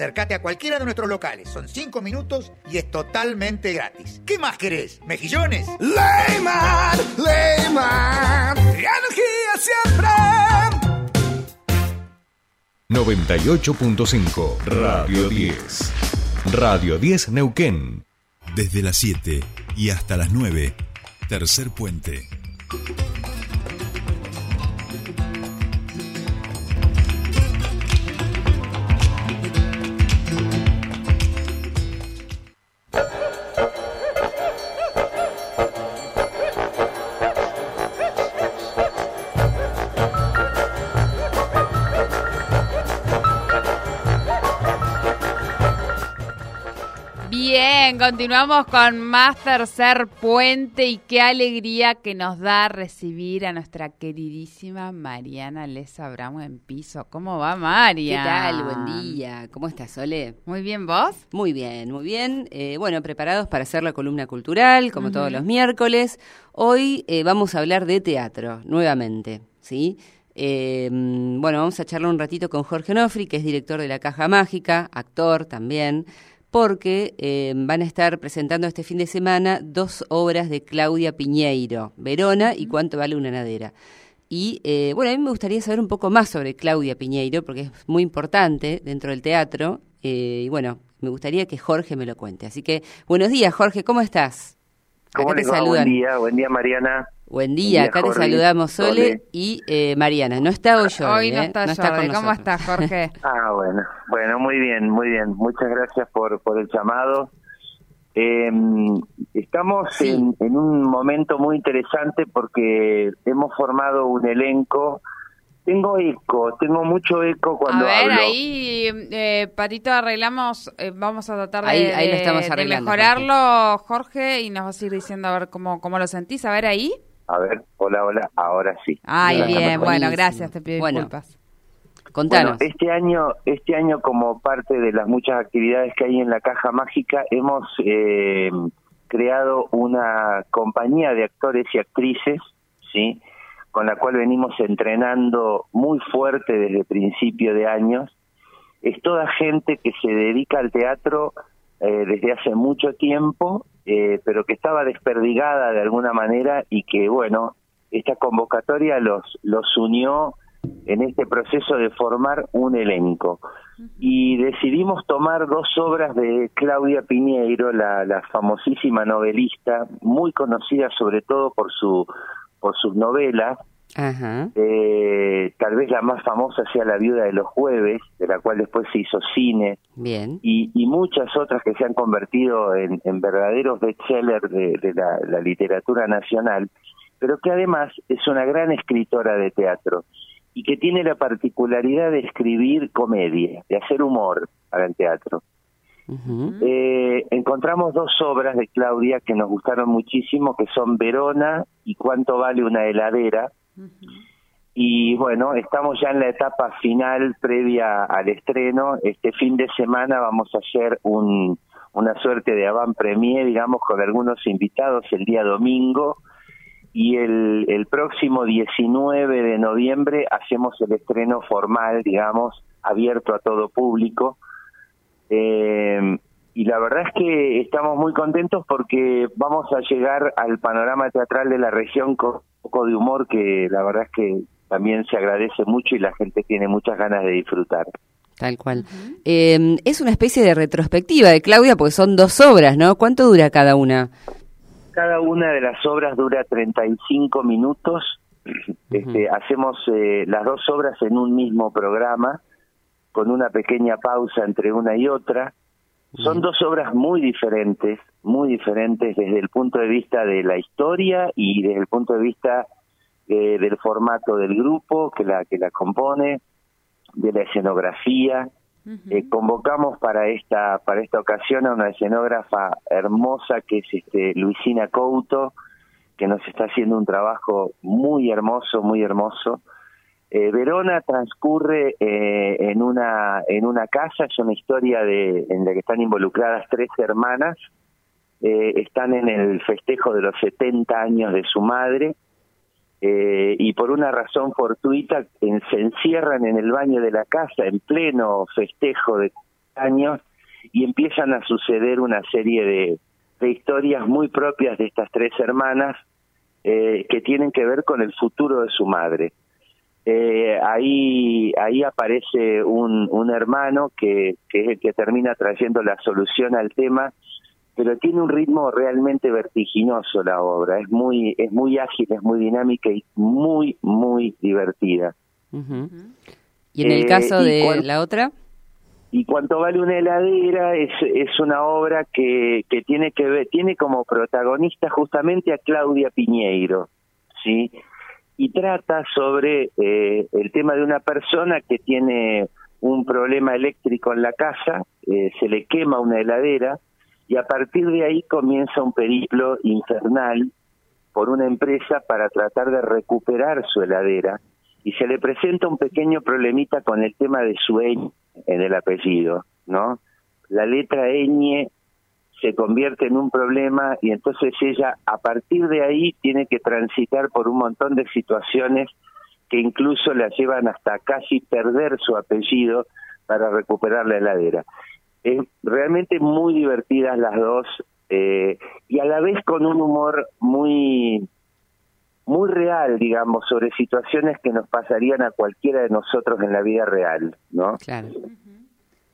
Acércate a cualquiera de nuestros locales. Son cinco minutos y es totalmente gratis. ¿Qué más querés? ¿Mejillones? Leyman, Leyman, energía siempre. 98.5 Radio 10. Radio 10 Neuquén. Desde las 7 y hasta las 9. Tercer puente. Bien, continuamos con más tercer puente y qué alegría que nos da recibir a nuestra queridísima Mariana Les Abramo en piso. ¿Cómo va María? ¿Qué tal? Buen día. ¿Cómo estás, Sole? Muy bien, ¿vos? Muy bien, muy bien. Eh, bueno, preparados para hacer la columna cultural, como todos los miércoles. Hoy eh, vamos a hablar de teatro, nuevamente, ¿sí? Eh, bueno, vamos a charlar un ratito con Jorge Onofri, que es director de La Caja Mágica, actor también porque eh, van a estar presentando este fin de semana dos obras de Claudia Piñeiro, Verona y Cuánto vale una nadera. Y eh, bueno, a mí me gustaría saber un poco más sobre Claudia Piñeiro, porque es muy importante dentro del teatro. Eh, y bueno, me gustaría que Jorge me lo cuente. Así que, buenos días, Jorge, ¿cómo estás? ¿Cómo Acá les te va? saludan. Buen día, buen día Mariana. Buen día, acá te Jorge. saludamos Sole Sole. y eh, Mariana. No está hoy Jorge, Hoy no ¿eh? está, con Jordi. ¿Cómo estás, Jorge? Ah, bueno, bueno, muy bien, muy bien. Muchas gracias por, por el llamado. Eh, estamos Sí. en, en un momento muy interesante porque hemos formado un elenco. Tengo eco, tengo mucho eco A cuando ver, hablo. ahí, eh, Patito, arreglamos, eh, vamos a tratar de, Ahí- ahí lo de- estamos de arreglando, mejorarlo, Jorge. y nos vas a ir diciendo a ver cómo, cómo lo sentís. A ver ahí. A ver, hola, hola, ahora sí. Ay, Bien, bien, bueno, buenísimo. gracias, te pido Bueno, disculpas. Contanos. Bueno, este año, este año como parte de las muchas actividades que hay en la Caja Mágica, hemos eh, creado una compañía de actores y actrices, sí, con la cual venimos entrenando muy fuerte desde principio de años. Es toda gente que se dedica al teatro eh, desde hace mucho tiempo, eh, pero que estaba desperdigada de alguna manera y que, bueno, esta convocatoria los, los unió en este proceso de formar un elenco. Y decidimos tomar dos obras de Claudia Piñeiro, la, la famosísima novelista, muy conocida sobre todo por, su, por sus novelas. Ajá. Eh, tal vez la más famosa sea La Viuda de los Jueves, de la cual después se hizo cine, Bien. y, y muchas otras que se han convertido en, en verdaderos bestsellers de, de la, la literatura nacional, pero que además es una gran escritora de teatro y que tiene la particularidad de escribir comedia, de hacer humor para el teatro. Eh, encontramos dos obras de Claudia que nos gustaron muchísimo, que son Verona y Cuánto vale una heladera. Y bueno, estamos ya en la etapa final previa al estreno. Este fin de semana vamos a hacer un, una suerte de avant premier, digamos, con algunos invitados el día domingo. Y el, el próximo 19 de noviembre hacemos el estreno formal, digamos, abierto a todo público. Eh, y la verdad es que estamos muy contentos porque vamos a llegar al panorama teatral de la región con poco de humor que la verdad es que también se agradece mucho y la gente tiene muchas ganas de disfrutar. Tal cual. Eh, es una especie de retrospectiva de Claudia porque son dos obras, ¿no? ¿Cuánto dura cada una? Cada una de las obras dura 35 minutos. Este, hacemos eh, las dos obras en un mismo programa, con una pequeña pausa entre una y otra. Son dos obras muy diferentes, muy diferentes desde el punto de vista de la historia y desde el punto de vista eh, del formato del grupo que la que la compone, de la escenografía. Eh, convocamos para esta para esta ocasión a una escenógrafa hermosa que es este Luisina Couto, que nos está haciendo un trabajo muy hermoso, muy hermoso. Eh, Verona transcurre eh, en una en una casa, es una historia de en la que están involucradas tres hermanas, eh, están en el festejo de los 70 años de su madre eh, y por una razón fortuita en- se encierran en el baño de la casa en pleno festejo de años y empiezan a suceder una serie de, de historias muy propias de estas tres hermanas eh, que tienen que ver con el futuro de su madre. Eh, ahí ahí aparece un, un hermano que, que es el que termina trayendo la solución al tema pero tiene un ritmo realmente vertiginoso la obra, es muy es muy ágil, es muy dinámica y muy muy divertida. Ujú. ¿Y en el Eh, caso de cuan- la otra? Y cuanto vale una heladera es, es una obra que, que tiene que ver, tiene como protagonista justamente a Claudia Piñeiro, ¿sí? Y trata sobre eh, el tema de una persona que tiene un problema eléctrico en la casa, eh, se le quema una heladera y a partir de ahí comienza un periplo infernal por una empresa para tratar de recuperar su heladera y se le presenta un pequeño problemita con el tema de su ñ en el apellido, ¿no? La letra ñ se convierte en un problema y entonces ella a partir de ahí tiene que transitar por un montón de situaciones que incluso la llevan hasta casi perder su apellido para recuperar la heladera. Es realmente muy divertidas las dos eh, y a la vez con un humor muy muy real, digamos, sobre situaciones que nos pasarían a cualquiera de nosotros en la vida real, ¿no? Claro.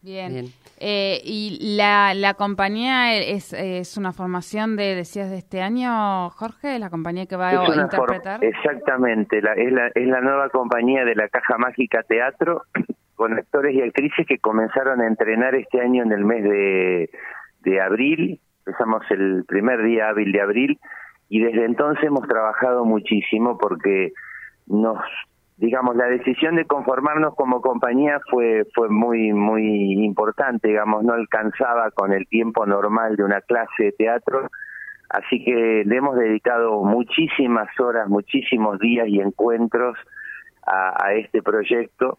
Bien. Bien. Eh, ¿Y la, la compañía es, es una formación de, decías, de este año, Jorge? ¿La compañía que va Es a interpretar? exactamente, la, es, la, es la nueva compañía de la Caja Mágica Teatro, con actores y actrices que comenzaron a entrenar este año en el mes de, de abril, empezamos el primer día hábil de abril, y desde entonces hemos trabajado muchísimo porque nos digamos la decisión de conformarnos como compañía fue fue muy muy importante digamos no alcanzaba con el tiempo normal de una clase de teatro así que le hemos dedicado muchísimas horas muchísimos días y encuentros a, a este proyecto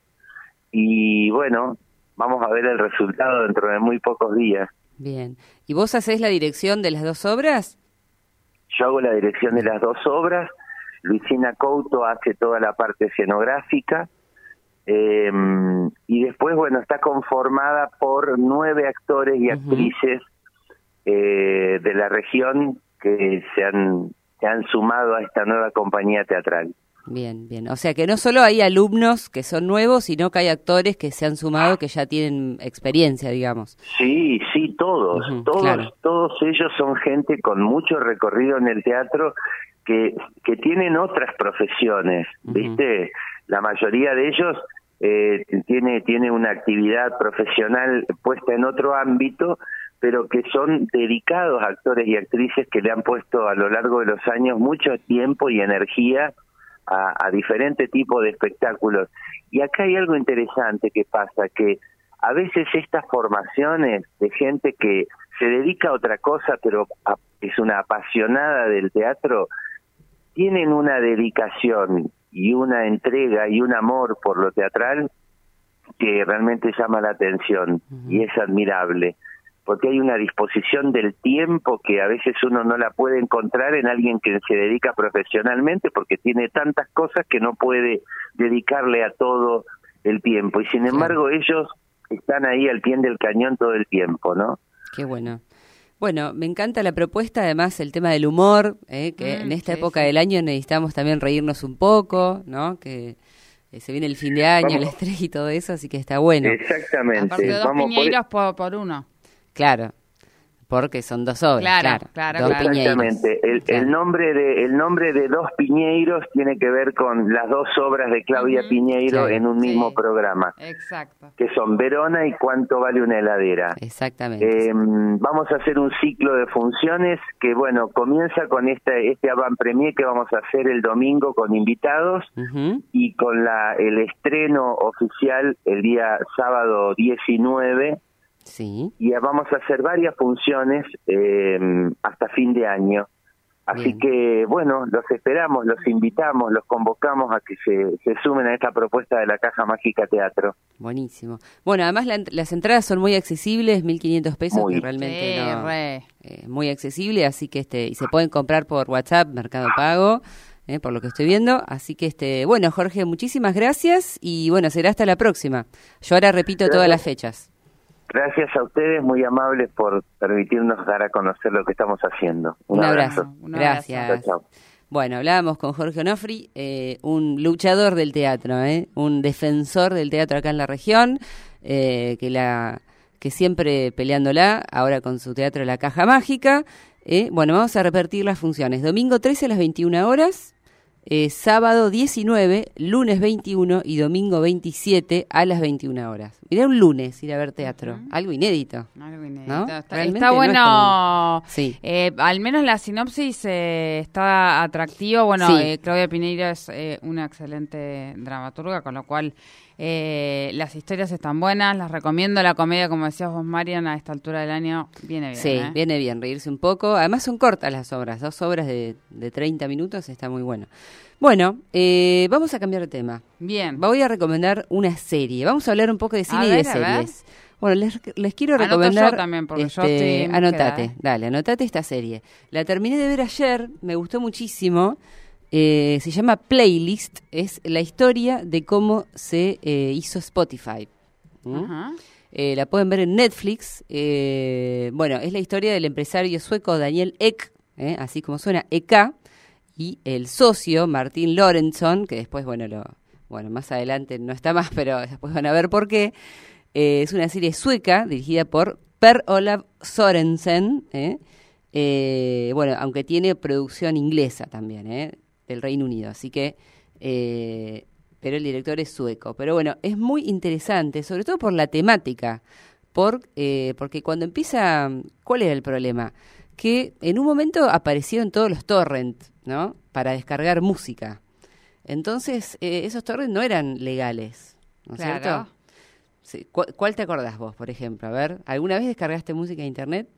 y bueno vamos a ver el resultado dentro de muy pocos días Bien. ¿Y vos hacés la dirección de las dos obras? Yo hago la dirección de las dos obras, Luisina Couto hace toda la parte escenográfica, eh, y después, bueno, está conformada por nueve actores y actrices eh, de la región que se han, se han sumado a esta nueva compañía teatral. Bien, bien. O sea que no solo hay alumnos que son nuevos, sino que hay actores que se han sumado que ya tienen experiencia, digamos. Sí, sí, todos, todos, claro. todos ellos son gente con mucho recorrido en el teatro que, que tienen otras profesiones. ¿viste? La mayoría de ellos eh, tiene, tiene una actividad profesional puesta en otro ámbito, pero que son dedicados actores y actrices que le han puesto a lo largo de los años mucho tiempo y energía a, a diferentes tipos de espectáculos. Y acá hay algo interesante que pasa, que a veces estas formaciones de gente que se dedica a otra cosa, pero a- es una apasionada del teatro, tienen una dedicación y una entrega y un amor por lo teatral que realmente llama la atención y es admirable porque hay una disposición del tiempo que a veces uno no la puede encontrar en alguien que se dedica profesionalmente porque tiene tantas cosas que no puede dedicarle a todo el tiempo y sin embargo ellos están ahí al pie del cañón todo el tiempo, ¿no? Qué bueno. Bueno, me encanta la propuesta, además el tema del humor, eh, que Mm, en esta sí, época sí. del año necesitamos también reírnos un poco, ¿no? Que eh, se viene el fin de año, el Vamos. estrés y todo eso, así que está bueno. Exactamente. Aparte de dos Vamos por- piñeiros por, por uno. Claro, porque son dos obras, Claro, claro. claro. Exactamente. El, Claro. el nombre de el nombre de dos Piñeiros tiene que ver con las dos obras de Claudia Ujú. Piñeiro Claro. en un mismo Sí. programa, Exacto. que son Verona y Cuánto vale una heladera. Exactamente. Eh, vamos a hacer un ciclo de funciones que, bueno, comienza con este, este avant premier que vamos a hacer el domingo con invitados Ujú. y con la el estreno oficial el día sábado 19 Sí, y vamos a hacer varias funciones eh, hasta fin de año. Así Bien. que, bueno, los esperamos, los invitamos, los convocamos a que se, se sumen a esta propuesta de la Caja Mágica Teatro. buenísimo. Bueno, además la las entradas son muy accesibles, 1.500 pesos, Muy. que realmente Sí, no, re. eh, muy accesible, así que este y se pueden comprar por WhatsApp, Mercado Pago, eh, por lo que estoy viendo. Así que este, bueno, Jorge, muchísimas gracias y bueno, será hasta la próxima. Yo ahora repito todas las fechas. Gracias a ustedes, muy amables por permitirnos dar a conocer lo que estamos haciendo. Un, abrazo. Un abrazo. Gracias. Chao, chao. Bueno, hablábamos con Jorge Onofri, eh, un luchador del teatro, ¿eh? un defensor del teatro acá en la región, eh, que la que siempre peleándola, ahora con su teatro La Caja Mágica. Eh, bueno, vamos a repetir las funciones. Domingo 13 a las 21 horas, eh, sábado 19, lunes 21 y domingo 27 a las 21 horas. Mirá un lunes ir a ver teatro, algo inédito. Algo inédito. ¿No? Está, está no es bueno. Sí. eh, al menos la sinopsis eh, está atractiva. Bueno, Sí. eh, Claudia Pineiro es eh, una excelente dramaturga, con lo cual eh, las historias están buenas. Las recomiendo. La comedia, como decías vos, Marian, a esta altura del año viene bien. Sí, ¿eh? viene bien reírse un poco. Además son cortas las obras, dos obras de, de 30 minutos, está muy bueno. Bueno, eh, vamos a cambiar de tema. Bien. Voy a recomendar una serie. Vamos a hablar un poco de cine y ver, de series. Bueno, les, les quiero Anoto recomendar. yo también, porque yo este, estoy en búsqueda, Anotate, ¿eh? dale, anotate esta serie. La terminé de ver ayer, me gustó muchísimo. Eh, se llama Playlist, es la historia de cómo se eh, hizo Spotify. ¿Mm? Eh, la pueden ver en Netflix. Bueno, es la historia del empresario sueco Daniel Ek, así como suena, EK, y el socio Martín Lorentzon, que después, bueno, lo, bueno, más adelante no está más, pero después van a ver por qué. Es una serie sueca dirigida por Per Olav Sorensen, eh, bueno, aunque tiene producción inglesa también, eh, del Reino Unido, así que eh, pero el director es sueco. Pero bueno, es muy interesante, sobre todo por la temática, por, eh, porque cuando empieza, ¿cuál era el problema? Que en un momento aparecieron todos los torrents, ¿no? Para descargar música. Entonces, eh, esos torrents no eran legales, ¿no es Claro. cierto? Sí, ¿cu- ¿Cuál te acordás vos, por ejemplo? A ver, ¿alguna vez descargaste música de internet?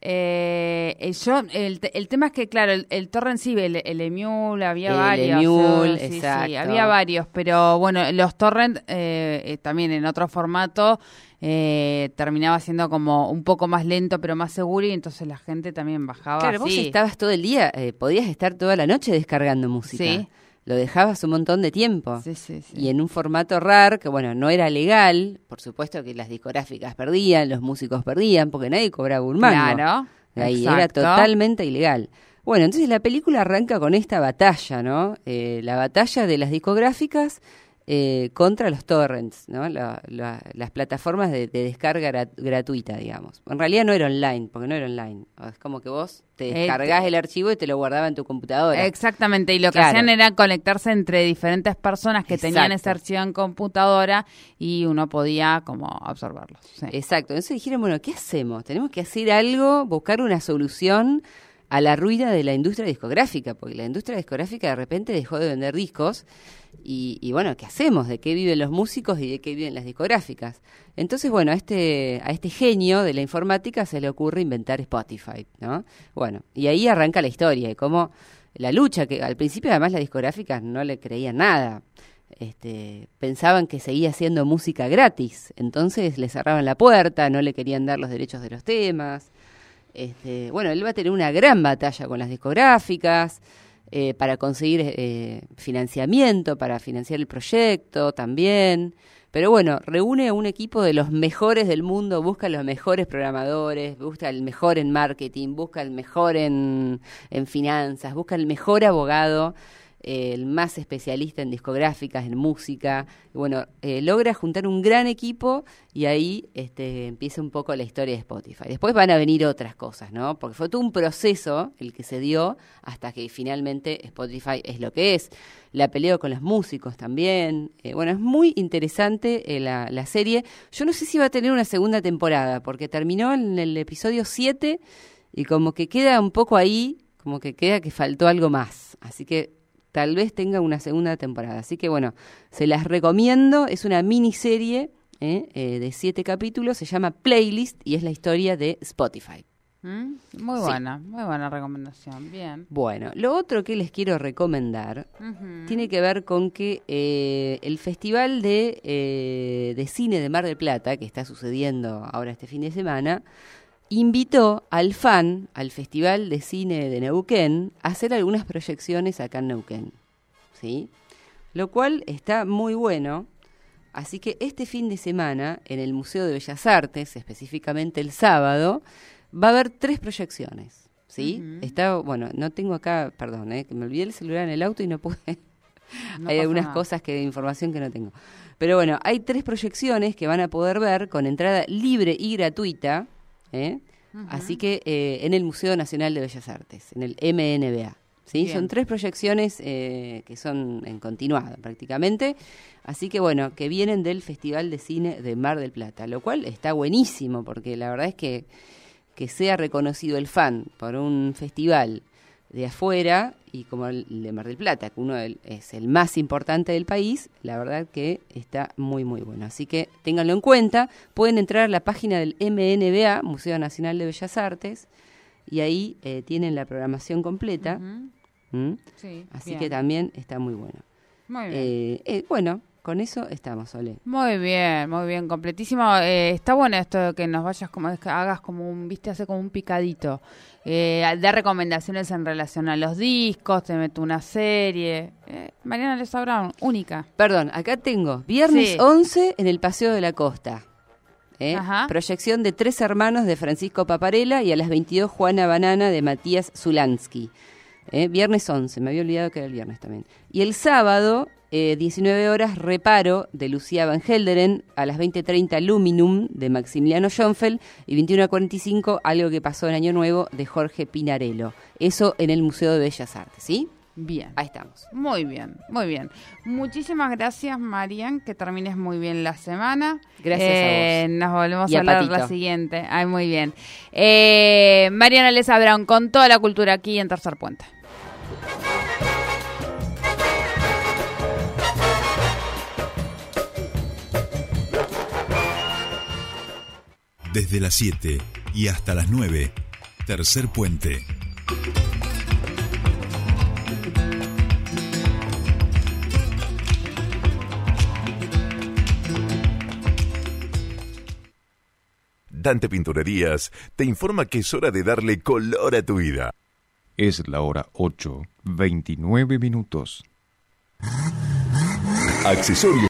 Eh, yo, el, el tema es que, claro, el, el torrent sí, el, el Emule, había El varios. Emule, sí, sí, exacto. había varios, pero bueno, los torrent eh, eh, también en otro formato eh, terminaba siendo como un poco más lento, pero más seguro, y entonces la gente también bajaba Claro, vos estabas todo el día, eh, podías estar toda la noche descargando música. Sí. Lo dejabas un montón de tiempo. Sí, sí, sí. Y en un formato RAR, que bueno, no era legal, por supuesto que las discográficas perdían, los músicos perdían, porque nadie cobraba un mango. Claro, Ahí era totalmente ilegal. Bueno, entonces la película arranca con esta batalla, ¿no? Eh, la batalla de las discográficas eh, contra los torrents, ¿no? La- la- las plataformas de, de descarga gra- gratuita, digamos. En realidad no era online, porque no era online. Es como que vos te Eh, descargás el archivo y te lo guardaba en tu computadora. Exactamente, y lo que hacían era conectarse entre diferentes personas que tenían ese archivo en computadora y uno podía como absorberlo. sí. Exacto. Entonces dijeron, bueno, ¿qué hacemos? Tenemos que hacer algo, buscar una solución a la ruina de la industria discográfica, porque la industria discográfica de repente dejó de vender discos y, y bueno, ¿qué hacemos? ¿De qué viven los músicos y de qué viven las discográficas? Entonces, bueno, a este, a este genio de la informática se le ocurre inventar Spotify, ¿no? Bueno, y ahí arranca la historia, y cómo la lucha, que al principio además las discográficas no le creían nada. Este, pensaban que seguía haciendo música gratis, entonces le cerraban la puerta, no le querían dar los derechos de los temas. Este, bueno, él va a tener una gran batalla con las discográficas eh, para conseguir eh, financiamiento, para financiar el proyecto también. Pero bueno, reúne a un equipo de los mejores del mundo, busca los mejores programadores, busca el mejor en marketing, busca el mejor en, en finanzas, busca el mejor abogado, el más especialista en discográficas, en música. Bueno, eh, logra juntar un gran equipo y ahí este, empieza un poco la historia de Spotify. Después van a venir otras cosas, ¿no? Porque fue todo un proceso el que se dio hasta que finalmente Spotify es lo que es. La pelea con los músicos también. Eh, bueno, es muy interesante eh, la, la serie. Yo no sé si va a tener una segunda temporada, porque terminó en el episodio 7 y como que queda un poco ahí, como que queda que faltó algo más. Así que tal vez tenga una segunda temporada. Así que bueno, se las recomiendo. Es una miniserie ¿eh? Eh, de siete capítulos, se llama Playlist y es la historia de Spotify. ¿Mm? Muy Sí. buena, muy buena recomendación. Bien. Bueno, lo otro que les quiero recomendar tiene que ver con que eh, el Festival de, eh, de Cine de Mar del Plata, que está sucediendo ahora este fin de semana, invitó al FAN, al Festival de Cine de Neuquén, a hacer algunas proyecciones acá en Neuquén. ¿Sí? Lo cual está muy bueno. Así que este fin de semana, en el Museo de Bellas Artes, específicamente el sábado, va a haber tres proyecciones. ¿Sí? Está, bueno, no tengo acá, perdón, eh, que me olvidé el celular en el auto y no pude. No hay algunas nada. cosas que información que no tengo. Pero bueno, hay tres proyecciones que van a poder ver con entrada libre y gratuita, ¿eh? así que eh, en el Museo Nacional de Bellas Artes, en el MNBA. ¿sí? Bien. Son tres proyecciones eh, que son en continuado prácticamente, así que bueno, que vienen del Festival de Cine de Mar del Plata, lo cual está buenísimo porque la verdad es que que sea reconocido el fan por un festival de afuera y como el de Mar del Plata, que uno es el más importante del país, la verdad que está muy muy bueno. Así que ténganlo en cuenta, pueden entrar a la página del MNBA, Museo Nacional de Bellas Artes, y ahí eh, tienen la programación completa. ¿Mm? Sí, Así bien. que también está muy bueno. Muy bien. Eh, eh, bueno, con eso estamos, Ole. Muy bien, muy bien, completísimo. Eh, está bueno esto de que nos vayas como, hagas como un, viste, hace como un picadito. Eh, de recomendaciones en relación a los discos, te meto una serie. Eh, Mariana Les Brown, única. Perdón, acá tengo viernes Sí. 11 en el Paseo de la Costa. ¿eh? Proyección de Tres Hermanos de Francisco Paparela y a las 22 Juana Banana de Matías Zulansky. ¿eh? Viernes 11, me había olvidado que era el viernes también. Y el sábado, eh, 19 horas, Reparo de Lucía Van Helderen, a las 20.30 Luminum de Maximiliano Schoenfeld y 21.45 Algo que pasó en Año Nuevo de Jorge Pinarello. Eso en el Museo de Bellas Artes, ¿sí? Bien. Ahí estamos. Muy bien, muy bien. Muchísimas gracias, Marian. Que termines muy bien la semana. Gracias a Eh, vos. Nos volvemos Y a hablar la siguiente. Ay, muy bien. Eh, Mariana Les Brown con toda la cultura aquí en Tercer Puente. Desde las 7 y hasta las 9, tercer puente. Dante Pinturerías te informa que es hora de darle color a tu vida. Es la hora 8, 29 minutos. Accesorios